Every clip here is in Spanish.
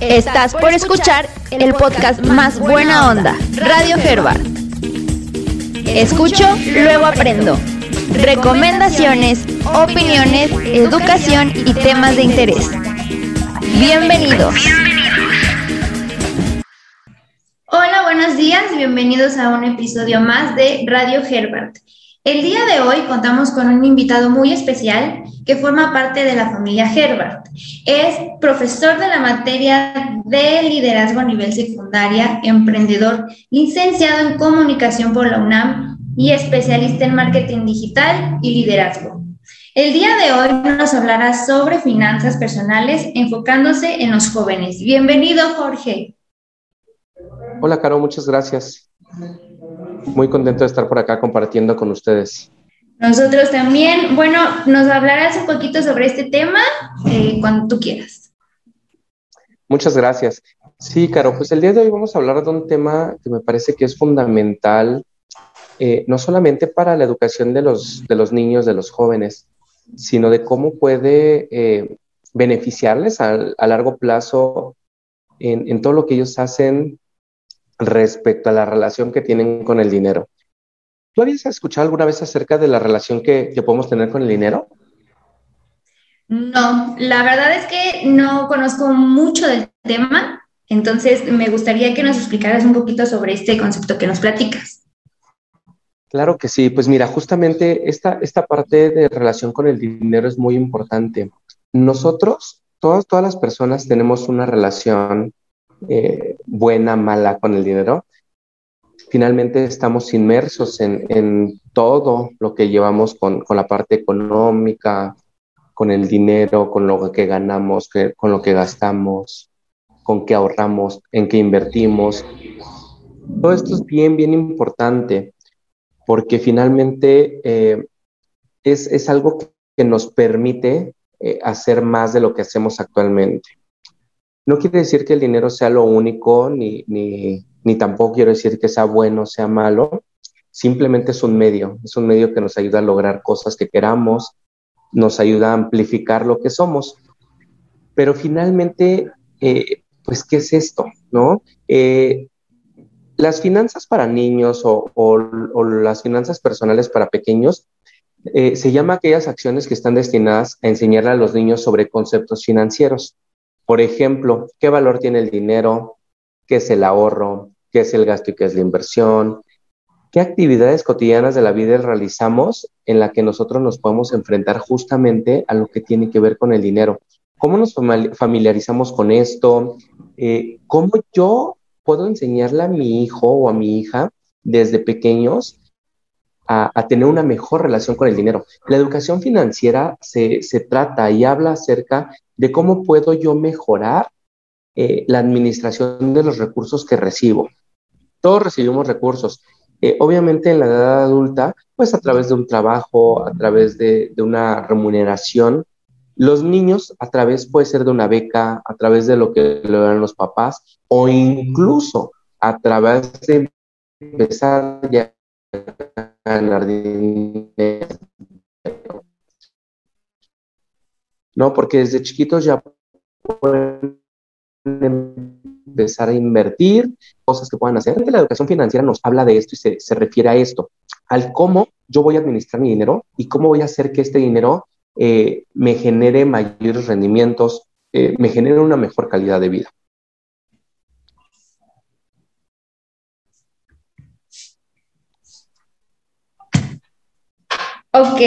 Estás por escuchar el podcast más buena onda, Radio Herbert. Escucho, luego aprendo. Recomendaciones, opiniones, educación y temas de interés. Bienvenidos. Hola, buenos días, bienvenidos a un episodio más de Radio Herbert. El día de hoy contamos con un invitado muy especial que forma parte de la familia Herbert. Es profesor de la materia de liderazgo a nivel secundaria, emprendedor, licenciado en comunicación por la UNAM y especialista en marketing digital y liderazgo. El día de hoy nos hablará sobre finanzas personales enfocándose en los jóvenes. Bienvenido, Jorge. Hola, Caro, muchas gracias. Muy contento de estar por acá compartiendo con ustedes. Nosotros también. Bueno, nos hablarás un poquito sobre este tema eh, cuando tú quieras. Muchas gracias. Sí, Caro, pues el día de hoy vamos a hablar de un tema que me parece que es fundamental, eh, no solamente para la educación de los, de los niños, de los jóvenes, sino de cómo puede eh, beneficiarles a, a, largo plazo en, en todo lo que ellos hacen respecto a la relación que tienen con el dinero. ¿Tú habías escuchado alguna vez acerca de la relación que, podemos tener con el dinero? No, la verdad es que no conozco mucho del tema, entonces me gustaría que nos explicaras un poquito sobre este concepto que nos platicas. Claro que sí, pues mira, justamente esta, esta parte de relación con el dinero es muy importante. Nosotros, todas, todas las personas tenemos una relación eh, buena, mala con el dinero, finalmente estamos inmersos en, todo lo que llevamos con, la parte económica, con el dinero, con lo que ganamos, con lo que gastamos, con qué ahorramos, en qué invertimos. Todo esto es bien, bien importante porque finalmente eh, es, algo que nos permite eh, hacer más de lo que hacemos actualmente. No quiere decir que el dinero sea lo único ni, ni, tampoco quiero decir que sea bueno o sea malo, simplemente es un medio, es un medio que nos ayuda a lograr cosas que queramos, nos ayuda a amplificar lo que somos. Pero finalmente, eh, pues, ¿qué es esto? ¿No? Eh, las finanzas para niños o, las finanzas personales para pequeños eh, se llama aquellas acciones que están destinadas a enseñarle a los niños sobre conceptos financieros. Por ejemplo, ¿qué valor tiene el dinero? ¿Qué es el ahorro? qué es el gasto y qué es la inversión, qué actividades cotidianas de la vida realizamos en la que nosotros nos podemos enfrentar justamente a lo que tiene que ver con el dinero. ¿Cómo nos familiarizamos con esto? Eh, ¿Cómo yo puedo enseñarle a mi hijo o a mi hija desde pequeños a, tener una mejor relación con el dinero? La educación financiera se, se trata y habla acerca de cómo puedo yo mejorar eh, la administración de los recursos que recibo. Todos recibimos recursos. Eh, obviamente en la edad adulta, pues a través de un trabajo, a través de, una remuneración. Los niños a través puede ser de una beca, a través de lo que le dan los papás o incluso a través de empezar ya ganar dinero. No, porque desde chiquitos ya pueden empezar a invertir, cosas que puedan hacer. La educación financiera nos habla de esto y se, refiere a esto, al cómo yo voy a administrar mi dinero y cómo voy a hacer que este dinero eh, me genere mayores rendimientos, eh, me genere una mejor calidad de vida. Ok,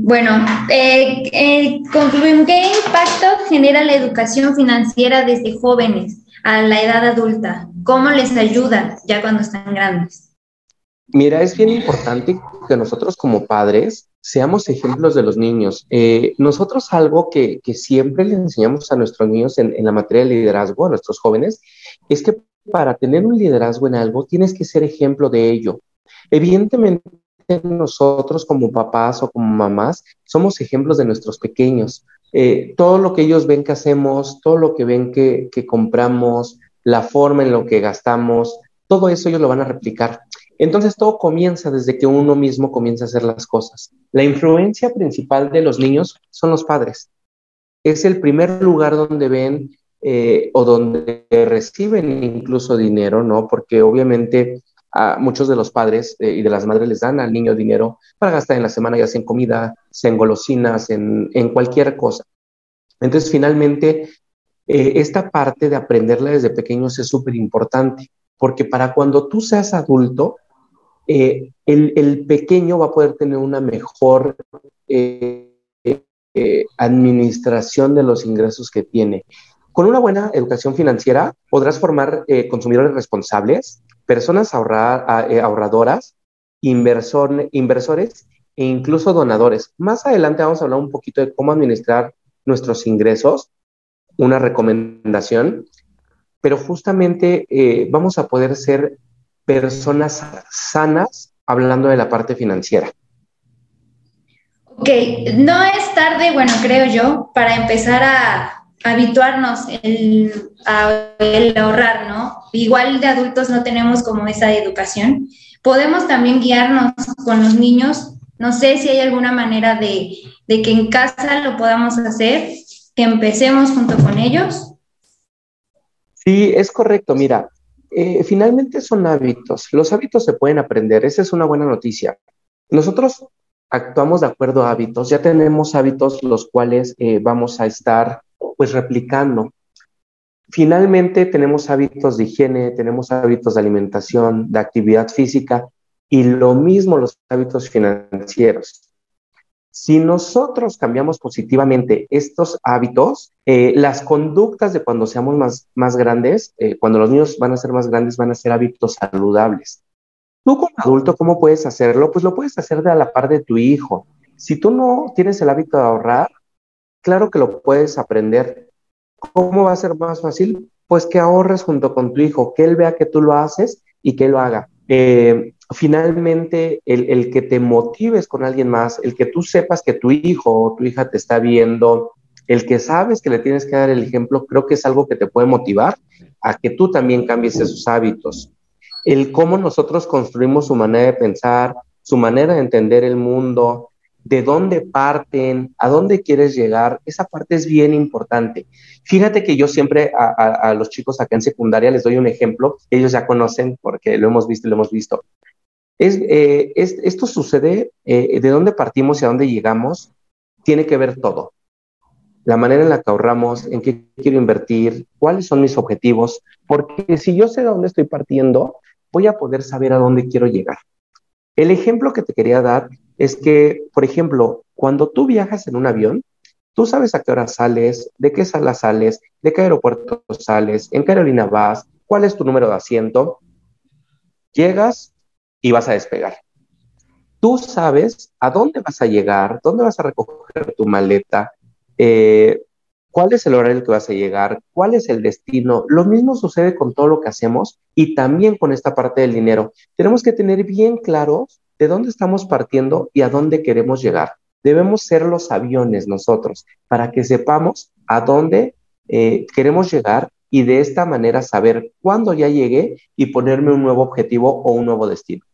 bueno, eh, eh, concluimos. ¿Qué impacto genera la educación financiera desde jóvenes a la edad adulta? ¿Cómo les ayuda ya cuando están grandes? Mira, es bien importante que nosotros como padres seamos ejemplos de los niños. Eh, nosotros algo que, siempre le enseñamos a nuestros niños en, en la materia de liderazgo, a nuestros jóvenes, es que para tener un liderazgo en algo tienes que ser ejemplo de ello. Evidentemente, nosotros como papás o como mamás somos ejemplos de nuestros pequeños. Eh, todo lo que ellos ven que hacemos, todo lo que ven que, compramos, la forma en lo que gastamos, todo eso ellos lo van a replicar. Entonces todo comienza desde que uno mismo comienza a hacer las cosas. La influencia principal de los niños son los padres. Es el primer lugar donde ven eh, o donde reciben incluso dinero, ¿no? Porque obviamente a muchos de los padres eh, y de las madres les dan al niño dinero para gastar en la semana, ya sea en comida, sea en golosinas, en, en cualquier cosa. Entonces, finalmente, eh, esta parte de aprenderla desde pequeños es súper importante, porque para cuando tú seas adulto, el, el, pequeño va a poder tener una mejor administración de los ingresos que tiene. Con una buena educación financiera podrás formar eh, consumidores responsables, personas eh, ahorradoras, inversores e incluso donadores. Más adelante vamos a hablar un poquito de cómo administrar nuestros ingresos, una recomendación, pero justamente eh, vamos a poder ser personas sanas hablando de la parte financiera. Ok, no es tarde, bueno, creo yo, para empezar a habituarnos a el ahorrar, ¿no? Igual de adultos no tenemos como esa educación. Podemos también guiarnos con los niños. No sé si hay alguna manera de, de que en casa lo podamos hacer, que empecemos junto con ellos. Sí, es correcto. Mira, eh, finalmente son hábitos. Los hábitos se pueden aprender. Esa es una buena noticia. Nosotros actuamos de acuerdo a hábitos. Ya tenemos hábitos los cuales eh, vamos a estar pues replicando. Finalmente tenemos hábitos de higiene, tenemos hábitos de alimentación, de actividad física y lo mismo los hábitos financieros. Si nosotros cambiamos positivamente estos hábitos, eh, las conductas de cuando seamos más, más grandes, eh, cuando los niños van a ser más grandes, van a ser hábitos saludables. Tú como adulto, ¿cómo puedes hacerlo? Pues lo puedes hacer de a la par de tu hijo. Si tú no tienes el hábito de ahorrar, Claro que lo puedes aprender. ¿Cómo va a ser más fácil? Pues que ahorres junto con tu hijo, que él vea que tú lo haces y que lo haga. Eh, finalmente, el, que te motives con alguien más, el que tú sepas que tu hijo o tu hija te está viendo, el que sabes que le tienes que dar el ejemplo, creo que es algo que te puede motivar a que tú también cambies esos hábitos. El cómo nosotros construimos su manera de pensar, su manera de entender el mundo, de dónde parten, a dónde quieres llegar, esa parte es bien importante. Fíjate que yo siempre a, los chicos acá en secundaria les doy un ejemplo, ellos ya conocen porque lo hemos visto y lo hemos visto. Es, eh, esto sucede, eh, de dónde partimos y a dónde llegamos, tiene que ver todo. La manera en la que ahorramos, en qué quiero invertir, cuáles son mis objetivos, porque si yo sé de dónde estoy partiendo, voy a poder saber a dónde quiero llegar. El ejemplo que te quería dar es que, por ejemplo, cuando tú viajas en un avión, tú sabes a qué hora sales, de qué sala sales, de qué aeropuerto sales, en qué aerolínea vas, cuál es tu número de asiento. Llegas y vas a despegar. Tú sabes a dónde vas a llegar, dónde vas a recoger tu maleta, eh, cuál es el horario que vas a llegar, cuál es el destino. Lo mismo sucede con todo lo que hacemos y también con esta parte del dinero. Tenemos que tener bien claros de dónde estamos partiendo y a dónde queremos llegar. Debemos ser los aviones nosotros para que sepamos a dónde eh, queremos llegar y de esta manera saber cuándo ya llegué y ponerme un nuevo objetivo o un nuevo destino.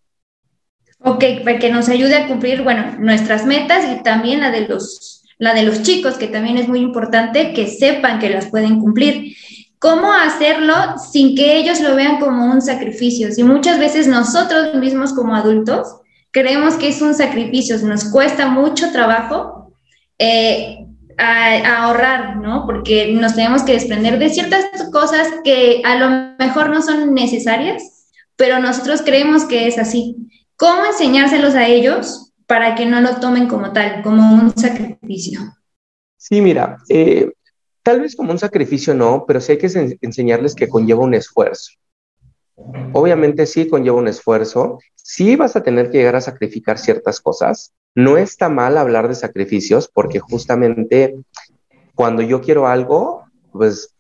Ok, para que nos ayude a cumplir, bueno, nuestras metas y también la de los, la de los chicos, que también es muy importante que sepan que las pueden cumplir. ¿Cómo hacerlo sin que ellos lo vean como un sacrificio? Si muchas veces nosotros mismos como adultos creemos que es un sacrificio, nos cuesta mucho trabajo eh, ahorrar, ¿no? Porque nos tenemos que desprender de ciertas cosas que a lo mejor no son necesarias, pero nosotros creemos que es así. ¿Cómo enseñárselos a ellos para que no lo tomen como tal, como un sacrificio? Sí, mira, eh, tal vez como un sacrificio no, pero sí hay que enseñarles que conlleva un esfuerzo. Obviamente sí conlleva un esfuerzo, sí vas a tener que llegar a sacrificar ciertas cosas. No está mal hablar de sacrificios porque justamente cuando yo quiero algo, pues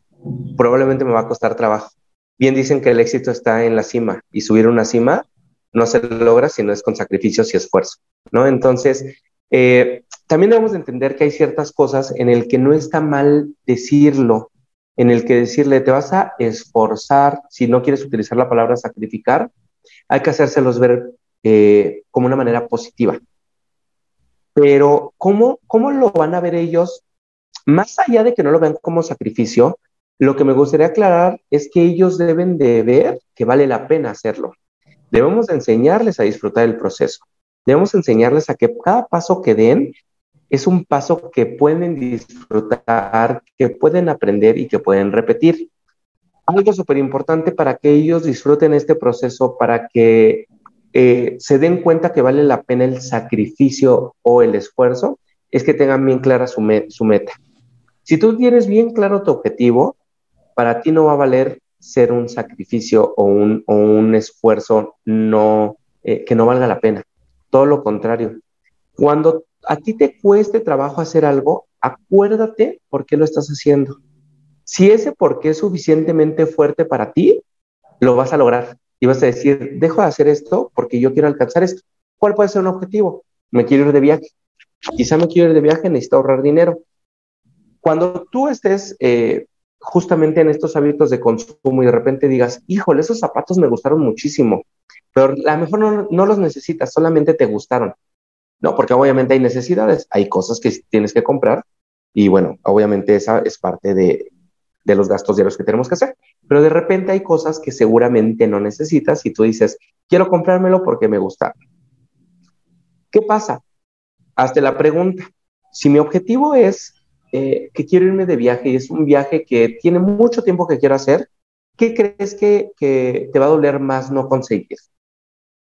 probablemente me va a costar trabajo. Bien dicen que el éxito está en la cima y subir una cima no se logra si no es con sacrificios y esfuerzo, ¿no? Entonces, eh, también debemos entender que hay ciertas cosas en el que no está mal decirlo, en el que decirle, te vas a esforzar, si no quieres utilizar la palabra sacrificar, hay que hacérselos ver eh, como una manera positiva. Pero, ¿cómo, ¿cómo lo van a ver ellos? Más allá de que no lo vean como sacrificio, Lo que me gustaría aclarar es que ellos deben de ver que vale la pena hacerlo. Debemos enseñarles a disfrutar el proceso. Debemos enseñarles a que cada paso que den es un paso que pueden disfrutar, que pueden aprender y que pueden repetir. Algo súper importante para que ellos disfruten este proceso, para que eh, se den cuenta que vale la pena el sacrificio o el esfuerzo, es que tengan bien clara su, su meta. Si tú tienes bien claro tu objetivo, para ti no va a valer ser un sacrificio o un, o un esfuerzo no, eh, que no valga la pena. Todo lo contrario. Cuando a ti te cueste trabajo hacer algo, acuérdate por qué lo estás haciendo. Si ese por qué es suficientemente fuerte para ti, lo vas a lograr. Y vas a decir, dejo de hacer esto porque yo quiero alcanzar esto. ¿Cuál puede ser un objetivo? Me quiero ir de viaje. Quizá me quiero ir de viaje, necesito ahorrar dinero. Cuando tú estés eh, justamente en estos hábitos de consumo y de repente digas, híjole, esos zapatos me gustaron muchísimo, pero a lo mejor no, no los necesitas, solamente te gustaron. No, porque obviamente hay necesidades, hay cosas que tienes que comprar y bueno, obviamente esa es parte de, de los gastos diarios que tenemos que hacer. Pero de repente hay cosas que seguramente no necesitas y tú dices, quiero comprármelo porque me gusta. ¿Qué pasa? Hazte la pregunta. Si mi objetivo es eh, que quiero irme de viaje y es un viaje que tiene mucho tiempo que quiero hacer, ¿qué crees que, te va a doler más no conseguir?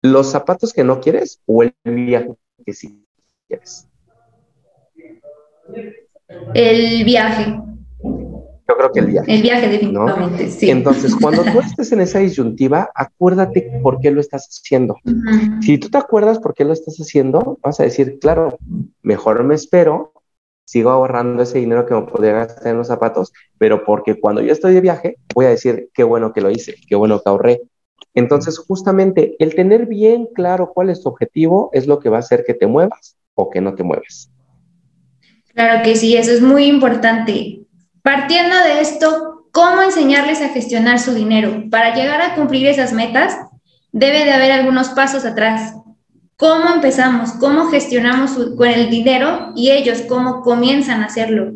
¿Los zapatos que no quieres o el viaje que sí quieres? El viaje. Yo creo que el viaje. El viaje, definitivamente, sí. Entonces, cuando tú estés en esa disyuntiva, acuérdate por qué lo estás haciendo. Si tú te acuerdas por qué lo estás haciendo, vas a decir, claro, mejor me espero sigo ahorrando ese dinero que me podría gastar en los zapatos, pero porque cuando yo estoy de viaje, voy a decir, qué bueno que lo hice, qué bueno que ahorré. Entonces, justamente el tener bien claro cuál es tu objetivo es lo que va a hacer que te muevas o que no te mueves. Claro que sí, eso es muy importante. Partiendo de esto, ¿cómo enseñarles a gestionar su dinero? Para llegar a cumplir esas metas, debe de haber algunos pasos atrás. ¿Cómo empezamos? ¿Cómo gestionamos con el dinero y ellos cómo comienzan a hacerlo?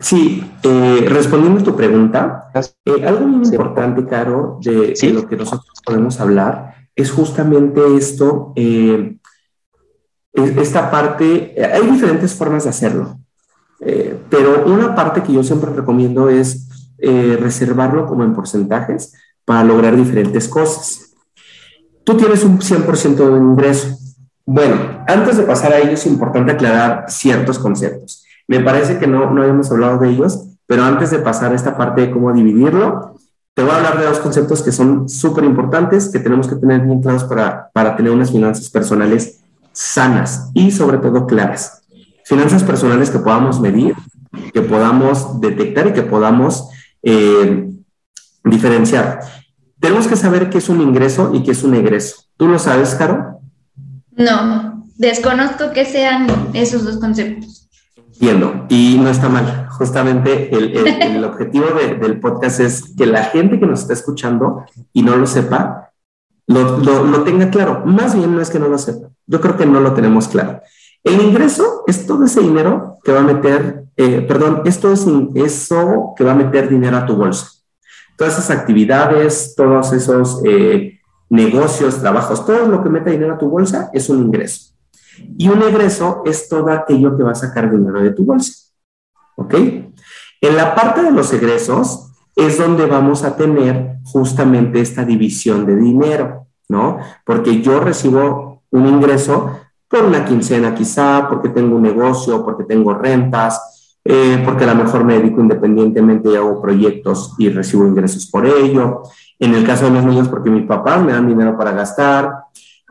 Sí, eh, respondiendo a tu pregunta, eh, algo muy importante, Caro, de, lo que nosotros podemos hablar es justamente esto, eh, esta parte, hay diferentes formas de hacerlo, pero una parte que yo siempre recomiendo es reservarlo como en porcentajes para lograr diferentes cosas. Tú tienes un 100% de ingreso. Bueno, antes de pasar a ello es importante aclarar ciertos conceptos. Me parece que no, no habíamos hablado de ellos, pero antes de pasar a esta parte de cómo dividirlo, te voy a hablar de dos conceptos que son súper importantes, que tenemos que tener bien claros para, para tener unas finanzas personales sanas y sobre todo claras. Finanzas personales que podamos medir, que podamos detectar y que podamos eh, diferenciar. Tenemos que saber qué es un ingreso y qué es un egreso. ¿Tú lo sabes, Caro? No, desconozco que sean esos dos conceptos. Entiendo, y no está mal. Justamente el, objetivo del podcast es que la gente que nos está escuchando y no lo sepa, lo, tenga claro. Más bien no es que no lo sepa, yo creo que no lo tenemos claro. El ingreso es todo ese dinero que va a meter, eh, perdón, esto es eso que va a meter dinero a tu bolsa. Todas esas actividades, todos esos eh, negocios, trabajos, todo lo que meta dinero a tu bolsa es un ingreso. Y un egreso es todo aquello que va a sacar dinero de tu bolsa. ¿Ok? En la parte de los egresos es donde vamos a tener justamente esta división de dinero, ¿no? Porque yo recibo un ingreso por una quincena quizá, porque tengo un negocio, porque tengo rentas, eh, porque a lo mejor me dedico independientemente y hago proyectos y recibo ingresos por ello. En el caso de los niños, porque mis papás me dan dinero para gastar,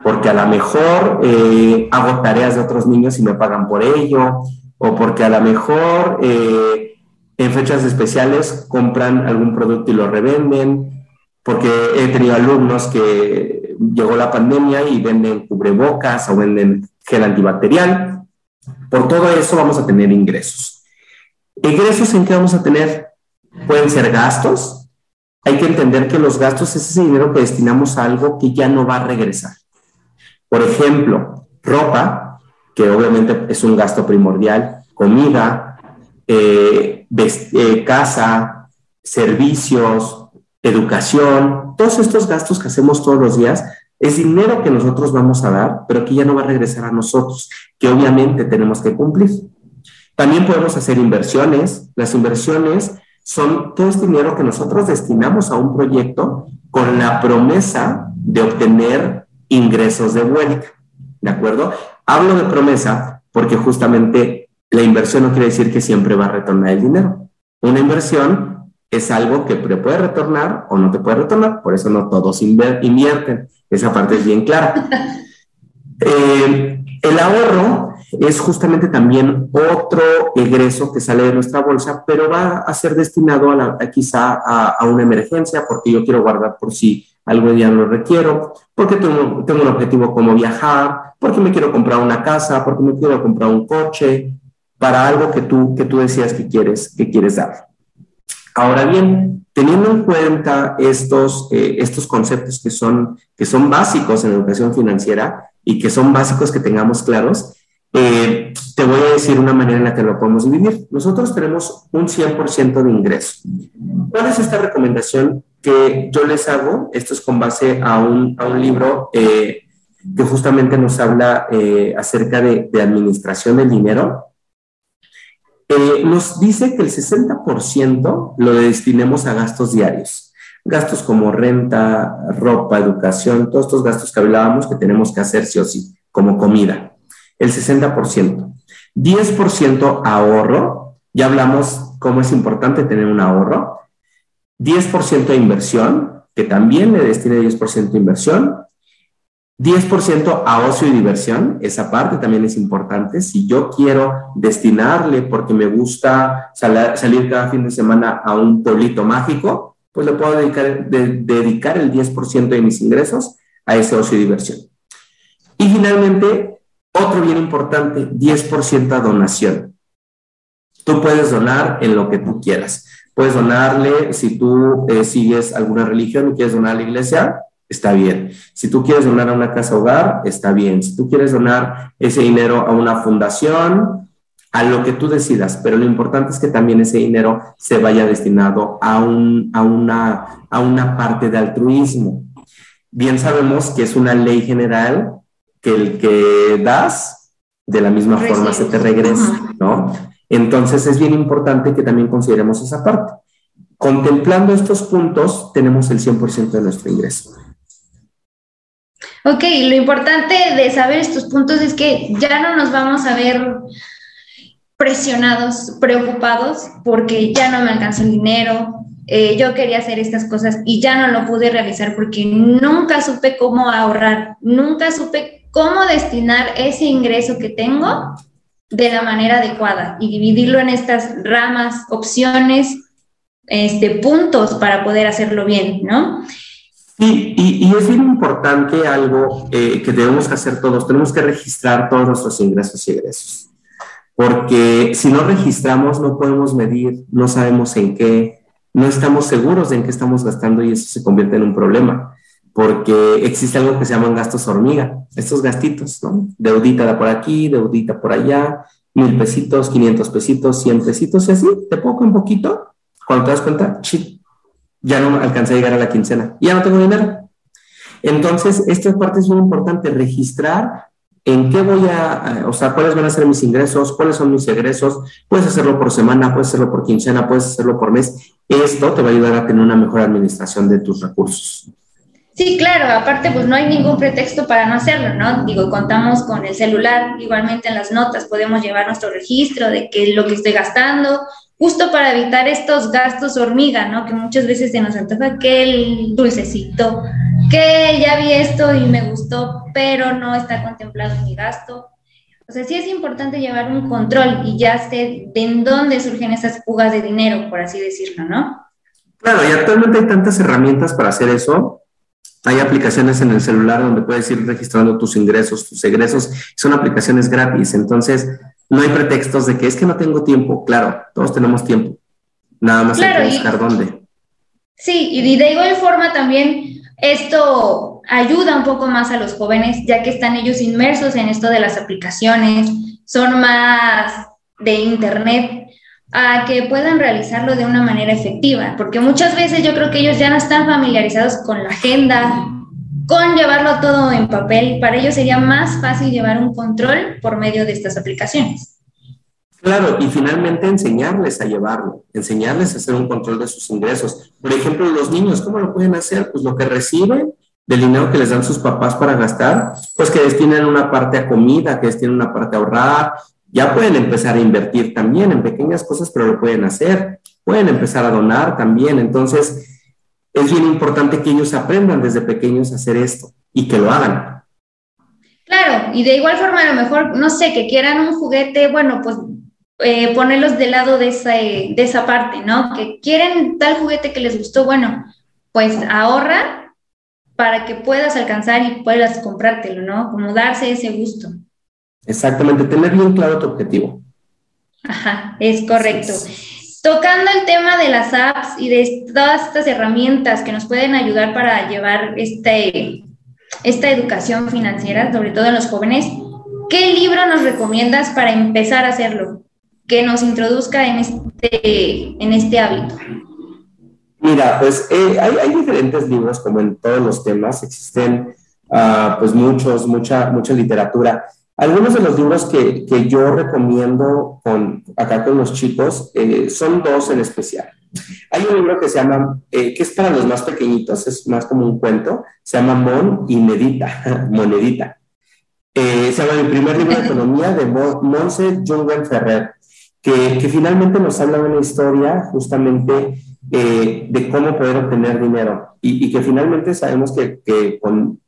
porque a lo mejor eh, hago tareas de otros niños y me pagan por ello, o porque a lo mejor eh, en fechas especiales compran algún producto y lo revenden, porque he tenido alumnos que llegó la pandemia y venden cubrebocas o venden gel antibacterial. Por todo eso vamos a tener ingresos. ¿Ingresos en qué vamos a tener? Pueden ser gastos. Hay que entender que los gastos es ese dinero que destinamos a algo que ya no va a regresar. Por ejemplo, ropa, que obviamente es un gasto primordial, comida, eh, eh, casa, servicios, educación, todos estos gastos que hacemos todos los días es dinero que nosotros vamos a dar, pero que ya no va a regresar a nosotros, que obviamente tenemos que cumplir. También podemos hacer inversiones. Las inversiones son todo este dinero que nosotros destinamos a un proyecto con la promesa de obtener ingresos de vuelta. ¿De acuerdo? Hablo de promesa porque justamente la inversión no quiere decir que siempre va a retornar el dinero. Una inversión es algo que te puede retornar o no te puede retornar, por eso no todos invierten. Esa parte es bien clara. Eh, el ahorro es justamente también otro egreso que sale de nuestra bolsa, pero va a ser destinado a, quizá a, una emergencia, porque yo quiero guardar por si algún día lo requiero, porque tengo, un objetivo como viajar, porque me quiero comprar una casa, porque me quiero comprar un coche, para algo que tú, que tú decías que quieres, que quieres dar. Ahora bien, teniendo en cuenta estos, eh, estos conceptos que son, que son básicos en educación financiera y que son básicos que tengamos claros, eh, te voy a decir una manera en la que lo podemos dividir. Nosotros tenemos un 100% de ingreso. ¿Cuál es esta recomendación que yo les hago? Esto es con base a un, a un libro eh, que justamente nos habla acerca de, de administración del dinero eh, nos dice que el 60% lo destinemos a gastos diarios. Gastos como renta, ropa, educación, todos estos gastos que hablábamos que tenemos que hacer sí o sí, como comida. El 60%. 10% ahorro. Ya hablamos cómo es importante tener un ahorro. 10% de inversión, que también le destine 10% de inversión. 10% a ocio y diversión, esa parte también es importante. Si yo quiero destinarle, porque me gusta salir cada fin de semana a un pueblito mágico, pues le puedo dedicar, dedicar el 10% de mis ingresos a ese ocio y diversión. Y finalmente, otro bien importante, 10% a donación. Tú puedes donar en lo que tú quieras. Puedes donarle, si tú eh, sigues alguna religión y quieres donar a la iglesia, está bien. Si tú quieres donar a una casa hogar, está bien. Si tú quieres donar ese dinero a una fundación, a lo que tú decidas, pero lo importante es que también ese dinero se vaya destinado a, un, a, una, a una parte de altruismo. Bien sabemos que es una ley general que el que das, de la misma forma se te regresa, ¿no? Entonces es bien importante que también consideremos esa parte. Contemplando estos puntos, tenemos el 100% de nuestro ingreso. Ok, lo importante de saber estos puntos es que ya no nos vamos a ver presionados, preocupados, porque ya no me alcanzó el dinero, eh, yo quería hacer estas cosas y ya no lo pude realizar porque nunca supe cómo ahorrar, nunca supe cómo destinar ese ingreso que tengo de la manera adecuada y dividirlo en estas ramas, opciones, este, puntos para poder hacerlo bien, ¿no? Y, y, es bien importante algo eh, que debemos hacer todos, tenemos que registrar todos nuestros ingresos y egresos, porque si no registramos no podemos medir, no sabemos en qué, no estamos seguros de en qué estamos gastando y eso se convierte en un problema, porque existe algo que se llaman gastos hormiga, estos gastitos, ¿no? Deudita de por aquí, deudita por allá, mil pesitos, quinientos pesitos, cien pesitos y así, de poco en poquito, cuando te das cuenta, ya no alcancé a llegar a la quincena, ya no tengo dinero. Entonces, esta parte es muy importante, registrar en qué voy a, o sea, cuáles van a ser mis ingresos, cuáles son mis egresos, puedes hacerlo por semana, puedes hacerlo por quincena, puedes hacerlo por mes. Esto te va a ayudar a tener una mejor administración de tus recursos. Sí, claro, aparte pues no hay ningún pretexto para no hacerlo, ¿no? Digo, contamos con el celular, igualmente en las notas podemos llevar nuestro registro de qué es lo que estoy gastando, justo para evitar estos gastos hormiga, ¿no? Que muchas veces se nos antoja que el dulcecito, que ya vi esto y me gustó, pero no está contemplado en mi gasto. O sea, sí es importante llevar un control y ya sé de dónde surgen esas fugas de dinero, por así decirlo, ¿no? Claro, y actualmente hay tantas herramientas para hacer eso. Hay aplicaciones en el celular donde puedes ir registrando tus ingresos, tus egresos. Son aplicaciones gratis. Entonces, No hay pretextos de que es que no tengo tiempo. Claro, todos tenemos tiempo. Nada más hay que buscar dónde. Sí, y de igual forma también esto ayuda un poco más a los jóvenes, ya que están ellos inmersos en esto de las aplicaciones, son más de Internet, a que puedan realizarlo de una manera efectiva, porque muchas veces yo creo que ellos ya no están familiarizados con la agenda, con llevarlo todo en papel, para ellos sería más fácil llevar un control por medio de estas aplicaciones. Claro, y finalmente enseñarles a llevarlo, enseñarles a hacer un control de sus ingresos. Por ejemplo, los niños, ¿cómo lo pueden hacer? Pues lo que reciben del dinero que les dan sus papás para gastar, pues que destinen una parte a comida, que destinen una parte a ahorrar, ya pueden empezar a invertir también en pequeñas cosas, pero lo pueden hacer. Pueden empezar a donar también. Entonces, es bien importante que ellos aprendan desde pequeños a hacer esto y que lo hagan. Claro, y de igual forma, a lo mejor, no sé, que quieran un juguete, bueno, pues eh, ponerlos del lado de esa, de esa parte, ¿no? Que quieren tal juguete que les gustó, bueno, pues ahorra para que puedas alcanzar y puedas comprártelo, ¿no? Como darse ese gusto. Exactamente, tener bien claro tu objetivo. Ajá, es correcto. Tocando el tema de las apps y de todas estas herramientas que nos pueden ayudar para llevar este, esta educación financiera, sobre todo en los jóvenes, ¿qué libro nos recomiendas para empezar a hacerlo? Que nos introduzca en este, en este hábito. Mira, pues eh, hay, diferentes libros, como en todos los temas, existen uh, pues muchos, mucha, mucha literatura. Algunos de los libros que, que yo recomiendo con, acá con los chicos eh, son dos en especial. Hay un libro que se llama, eh, que es para los más pequeñitos, es más como un cuento, se llama Mon y Medita, Monedita. Eh, se llama el primer libro de economía de Monse Jungen Ferrer, que, que, finalmente nos habla de una historia justamente de cómo poder obtener dinero y, y que finalmente sabemos que, que con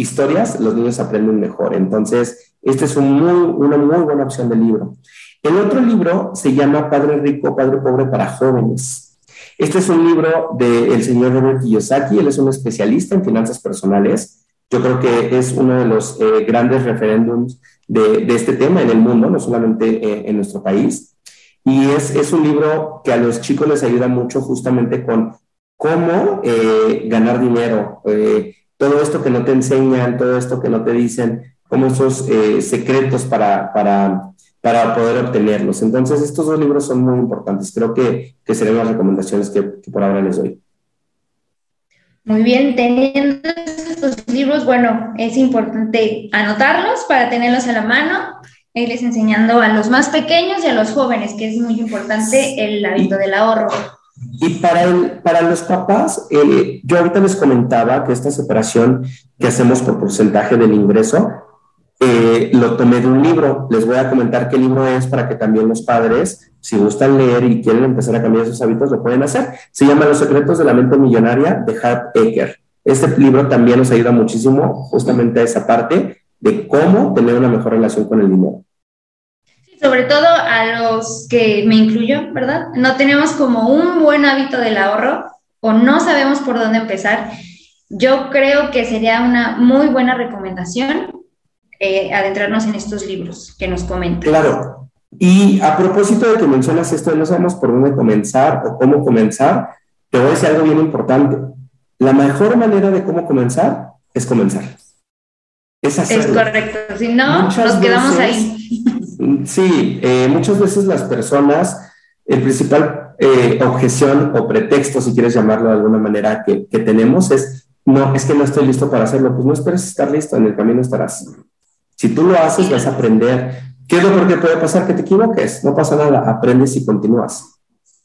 historias los niños aprenden mejor. Entonces, esta es una muy buena opción de libro. El otro libro se llama Padre Rico, Padre Pobre para Jóvenes. Este es un libro del señor Robert Kiyosaki, él es un especialista en finanzas personales. Yo creo que es uno de los eh, grandes referéndums de, de, este tema en el mundo, no solamente eh, en nuestro país. Y es, es, un libro que a los chicos les ayuda mucho justamente con cómo eh, ganar dinero, todo esto que no te enseñan, todo esto que no te dicen, como esos eh, secretos para, para, para, poder obtenerlos. Entonces, estos dos libros son muy importantes. Creo que, que serían las recomendaciones que, por ahora les doy. Muy bien, teniendo estos libros, bueno, es importante anotarlos para tenerlos a la mano, irles enseñando a los más pequeños y a los jóvenes, que es muy importante el hábito del ahorro. Y para, el, para los papás, eh, yo ahorita les comentaba que esta separación que hacemos por porcentaje del ingreso, eh, lo tomé de un libro. Les voy a comentar qué libro es para que también los padres, si gustan leer y quieren empezar a cambiar sus hábitos, lo pueden hacer. Se llama Los secretos de la mente millonaria de Hart Ecker. Este libro también nos ayuda muchísimo justamente a esa parte de cómo tener una mejor relación con el dinero sobre todo a los que me incluyo, ¿verdad? No tenemos como un buen hábito del ahorro o no sabemos por dónde empezar. Yo creo que sería una muy buena recomendación eh, adentrarnos en estos libros que nos comentan. Claro. Y a propósito de que mencionas esto, no sabemos por dónde comenzar o cómo comenzar, te voy a decir algo bien importante. La mejor manera de cómo comenzar es comenzar. Es. Es correcto. Si no, nos quedamos ahí. Sí, eh, muchas veces las personas, el principal eh, objeción o pretexto, si quieres llamarlo de alguna manera, que, tenemos es, no, es que no estoy listo para hacerlo. Pues no esperes estar listo, en el camino estarás. Si tú lo haces, vas a aprender. ¿Qué es lo peor que puede pasar? Que te equivoques. No pasa nada, aprendes y continúas.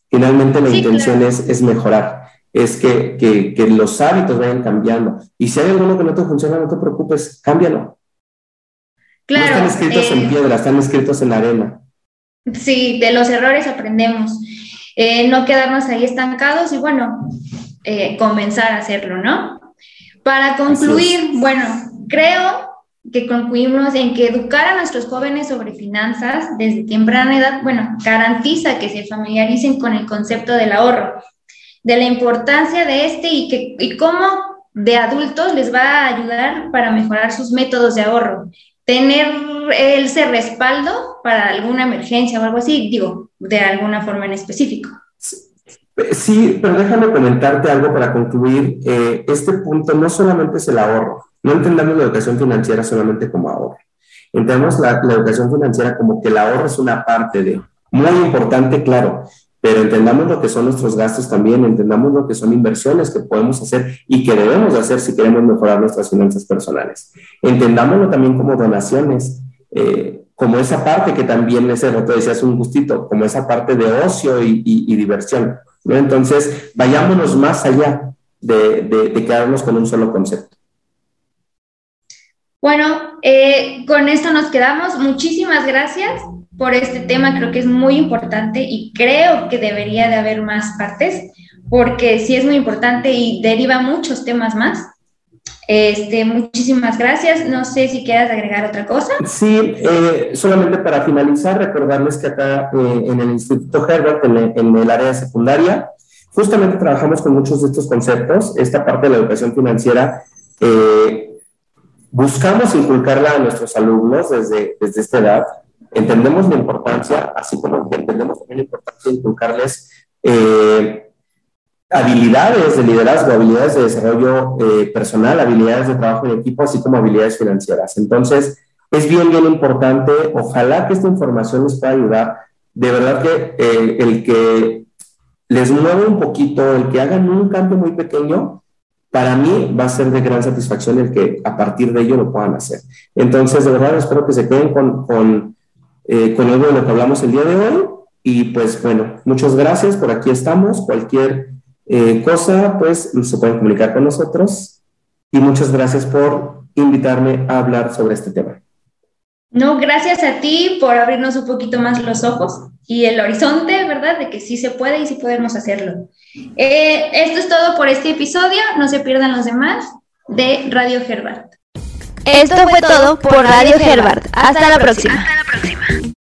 Finalmente la intención es, es mejorar es que, que, que, los hábitos vayan cambiando. Y si hay alguno que no te funciona, no te preocupes, cámbialo. Claro. No están escritos en eh, piedra, están escritos en arena. Sí, de los errores aprendemos. Eh, no quedarnos ahí estancados y bueno, eh, comenzar a hacerlo, ¿no? Para concluir, bueno, creo que concluimos en que educar a nuestros jóvenes sobre finanzas desde temprana edad, bueno, garantiza que se familiaricen con el concepto del ahorro, de la importancia de este y, que, y cómo de adultos les va a ayudar para mejorar sus métodos de ahorro tener ese respaldo para alguna emergencia o algo así, digo, de alguna forma en específico. Sí, pero déjame comentarte algo para concluir. Eh, este punto no solamente es el ahorro, no entendamos la educación financiera solamente como ahorro. Entendemos la, la educación financiera como que el ahorro es una parte de, muy importante, claro, pero entendamos lo que son nuestros gastos también, entendamos lo que son inversiones que podemos hacer y que debemos hacer si queremos mejorar nuestras finanzas personales. Entendámoslo también como donaciones, eh, como esa parte que también ese rato decías un gustito, como esa parte de ocio y diversión. Entonces, vayámonos más allá de, quedarnos con un solo concepto. Bueno, eh, con esto nos quedamos. Muchísimas gracias por este tema. Creo que es muy importante y creo que debería de haber más partes porque sí es muy importante y deriva muchos temas más. Este, muchísimas gracias. No sé si quieras agregar otra cosa. Sí, eh, solamente para finalizar, recordarles que acá eh, en el Instituto Herbert, en el, área secundaria, justamente trabajamos con muchos de estos conceptos. Esta parte de la educación financiera eh, buscamos inculcarla a nuestros alumnos desde, desde esta edad. Entendemos la importancia, así como entendemos también la importancia de inculcarles habilidades de liderazgo, habilidades de desarrollo eh, personal, habilidades de trabajo en equipo, así como habilidades financieras. Entonces, es bien, bien importante. Ojalá que esta información les pueda ayudar. De verdad que eh, el que les mueva un poquito, el que hagan un cambio muy pequeño, para mí va a ser de gran satisfacción el que a partir de ello lo puedan hacer. Entonces, de verdad, espero que se queden con, eh, con algo de lo que hablamos el día de hoy. Y pues bueno, muchas gracias. Por aquí estamos. Cualquier eh, cosa, pues se pueden comunicar con nosotros y muchas gracias por invitarme a hablar sobre este tema. No, gracias a ti por abrirnos un poquito más los ojos y el horizonte, ¿verdad? De que sí se puede y sí podemos hacerlo. Eh, esto es todo por este episodio. No se pierdan los demás de Radio Herbert. Esto fue todo por Radio Herbert. Hasta la próxima.